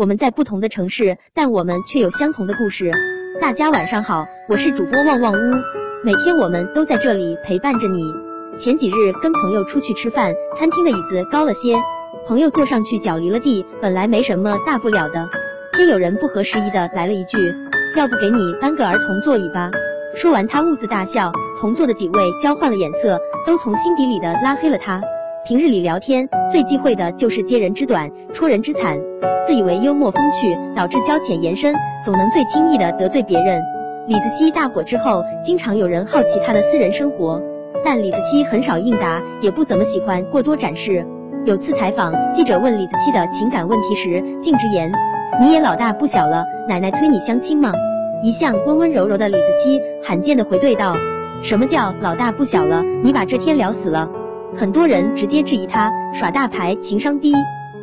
我们在不同的城市，但我们却有相同的故事。大家晚上好，我是主播旺旺屋，每天我们都在这里陪伴着你。前几日跟朋友出去吃饭，餐厅的椅子高了些，朋友坐上去脚离了地，本来没什么大不了的，偏有人不合时宜的来了一句，要不给你搬个儿童座椅吧。说完他兀自大笑，同座的几位交换了眼色，都从心底里的拉黑了他。平日里聊天最忌讳的就是揭人之短，戳人之惨，自以为幽默风趣，导致交浅言深，总能最轻易的得罪别人。李子柒大火之后，经常有人好奇他的私人生活，但李子柒很少应答，也不怎么喜欢过多展示。有次采访，记者问李子柒的情感问题时，竟直言：“你也老大不小了，奶奶催你相亲吗？”一向温温柔柔的李子柒罕见的回怼道：“什么叫老大不小了？你把这天聊死了。”很多人直接质疑他耍大牌、情商低。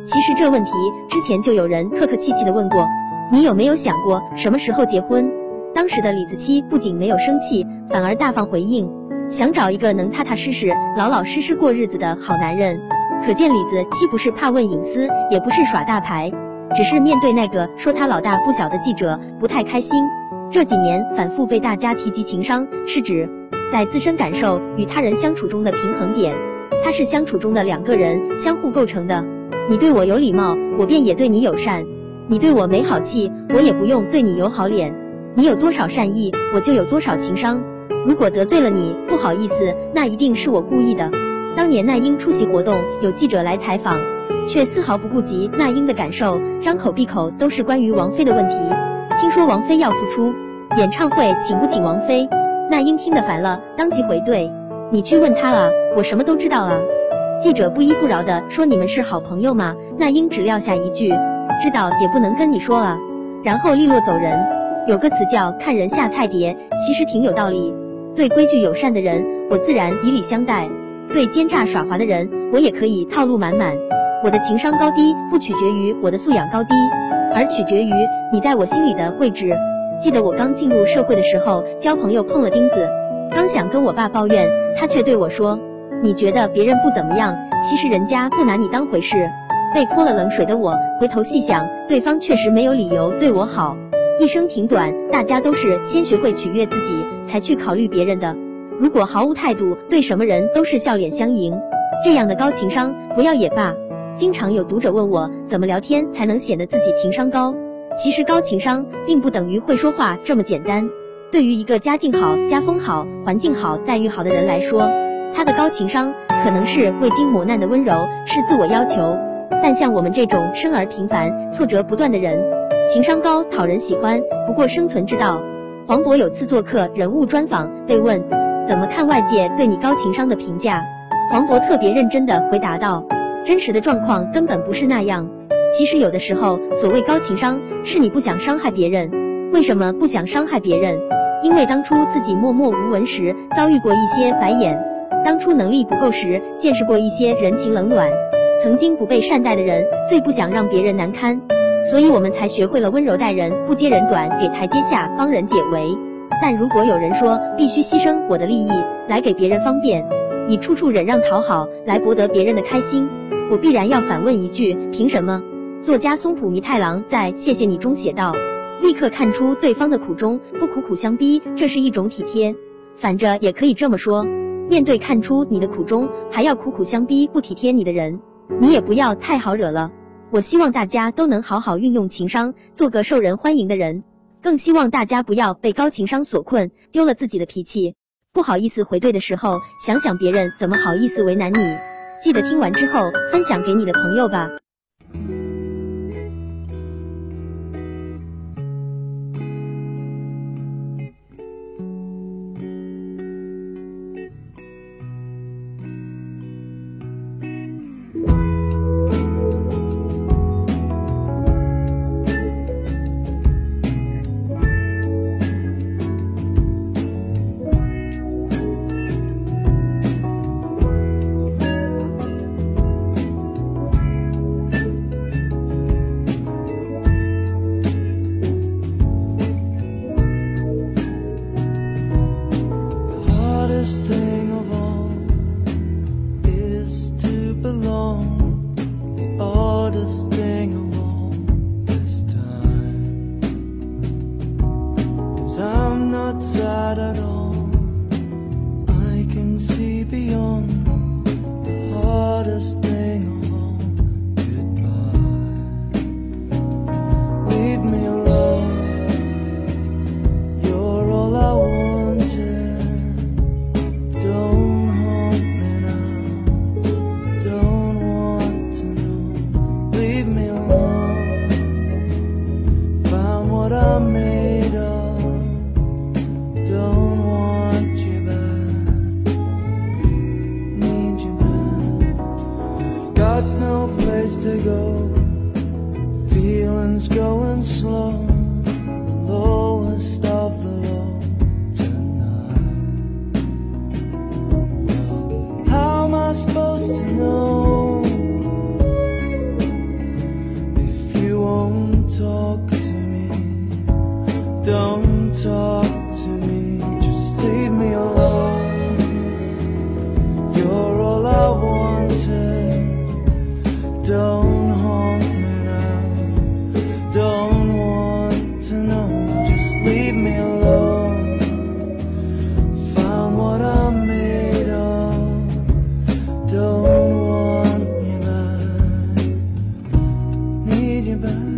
其实这问题之前就有人客客气气的问过，你有没有想过什么时候结婚？当时的李子柒不仅没有生气，反而大方回应，想找一个能踏踏实实、老老实实过日子的好男人。可见李子柒不是怕问隐私，也不是耍大牌，只是面对那个说他老大不小的记者不太开心。这几年反复被大家提及情商，是指在自身感受与他人相处中的平衡点。它是相处中的两个人相互构成的。你对我有礼貌，我便也对你友善；你对我没好气，我也不用对你有好脸。你有多少善意，我就有多少情商。如果得罪了你，不好意思，那一定是我故意的。当年那英出席活动，有记者来采访，却丝毫不顾及那英的感受，张口闭口都是关于王菲的问题。听说王菲要复出，演唱会请不请王菲？那英听得烦了，当即回怼。你去问他啊，我什么都知道啊！记者不依不饶的说：“你们是好朋友吗？”那英只撂下一句：“知道也不能跟你说啊。”然后利落走人。有个词叫看人下菜碟，其实挺有道理。对规矩友善的人，我自然以礼相待；对奸诈耍滑的人，我也可以套路满满。我的情商高低不取决于我的素养高低，而取决于你在我心里的位置。记得我刚进入社会的时候，交朋友碰了钉子。刚想跟我爸抱怨，他却对我说：“你觉得别人不怎么样，其实人家不拿你当回事。”被泼了冷水的我，回头细想，对方确实没有理由对我好。一生挺短，大家都是先学会取悦自己，才去考虑别人的。如果毫无态度，对什么人都是笑脸相迎，这样的高情商不要也罢。经常有读者问我，怎么聊天才能显得自己情商高？其实高情商并不等于会说话这么简单。对于一个家境好、家风好、环境好、待遇好的人来说，他的高情商可能是未经磨难的温柔，是自我要求。但像我们这种生而平凡、挫折不断的人，情商高、讨人喜欢，不过生存之道。黄渤有次做客人物专访，被问怎么看外界对你高情商的评价，黄渤特别认真的回答道：真实的状况根本不是那样。其实有的时候，所谓高情商，是你不想伤害别人。为什么不想伤害别人？因为当初自己默默无闻时，遭遇过一些白眼；当初能力不够时，见识过一些人情冷暖。曾经不被善待的人，最不想让别人难堪，所以我们才学会了温柔待人，不揭人短，给台阶下，帮人解围。但如果有人说必须牺牲我的利益来给别人方便，以处处忍让讨好来博得别人的开心，我必然要反问一句：凭什么？作家松浦弥太郎在《谢谢你》中写道。立刻看出对方的苦衷，不苦苦相逼，这是一种体贴。反着也可以这么说，面对看出你的苦衷还要苦苦相逼、不体贴你的人，你也不要太好惹了。我希望大家都能好好运用情商，做个受人欢迎的人。更希望大家不要被高情商所困，丢了自己的脾气，不好意思回怼的时候，想想别人怎么好意思为难你。记得听完之后分享给你的朋友吧。Oh. What I'm made of. Don't want you back. Need you back. Got no place to go. Feelings going slow. Talk to me? Don't talk to me, just leave me alone. You're all I wanted. Don't haunt me now. Don't want to know, just leave me alone. Found what I'm made of. Don't want you back. Need you back.